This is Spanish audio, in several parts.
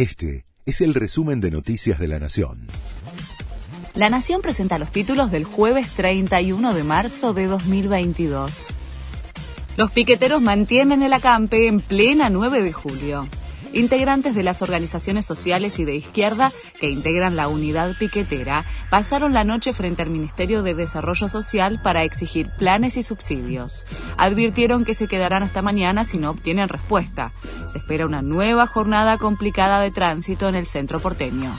Este es el resumen de Noticias de la Nación. La Nación presenta los títulos del jueves 31 de marzo de 2022. Los piqueteros mantienen el acampe en plena 9 de julio. Integrantes de las organizaciones sociales y de izquierda que integran la unidad piquetera pasaron la noche frente al Ministerio de Desarrollo Social para exigir planes y subsidios. Advirtieron que se quedarán hasta mañana si no obtienen respuesta. Se espera una nueva jornada complicada de tránsito en el centro porteño.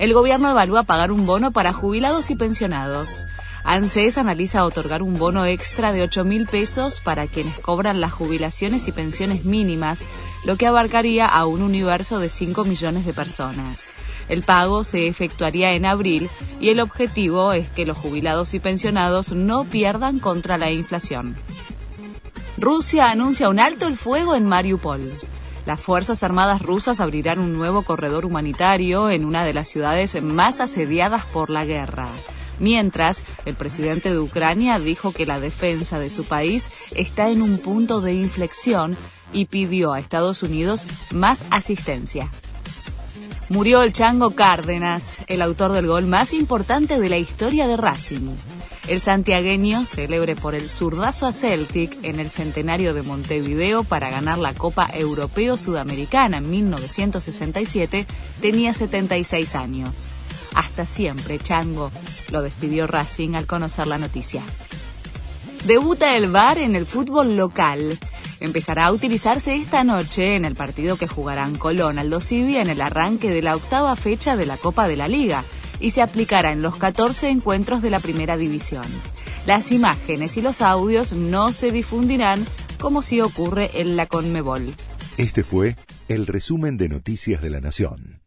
El gobierno evalúa pagar un bono para jubilados y pensionados. ANSES analiza otorgar un bono extra de 8 mil pesos para quienes cobran las jubilaciones y pensiones mínimas, lo que abarcaría a un universo de 5 millones de personas. El pago se efectuaría en abril y el objetivo es que los jubilados y pensionados no pierdan contra la inflación. Rusia anuncia un alto el fuego en Mariupol. Las Fuerzas Armadas rusas abrirán un nuevo corredor humanitario en una de las ciudades más asediadas por la guerra. Mientras, el presidente de Ucrania dijo que la defensa de su país está en un punto de inflexión y pidió a Estados Unidos más asistencia. Murió el Chango Cárdenas, el autor del gol más importante de la historia de Racing. El santiagueño, célebre por el zurdazo a Celtic en el centenario de Montevideo para ganar la Copa Europeo Sudamericana en 1967, tenía 76 años. Hasta siempre, Chango, lo despidió Racing al conocer la noticia. Debuta el VAR en el fútbol local. Empezará a utilizarse esta noche en el partido que jugarán Colón Aldo en el arranque de la octava fecha de la Copa de la Liga y se aplicará en los 14 encuentros de la Primera División. Las imágenes y los audios no se difundirán como si ocurre en la Conmebol. Este fue el resumen de Noticias de la Nación.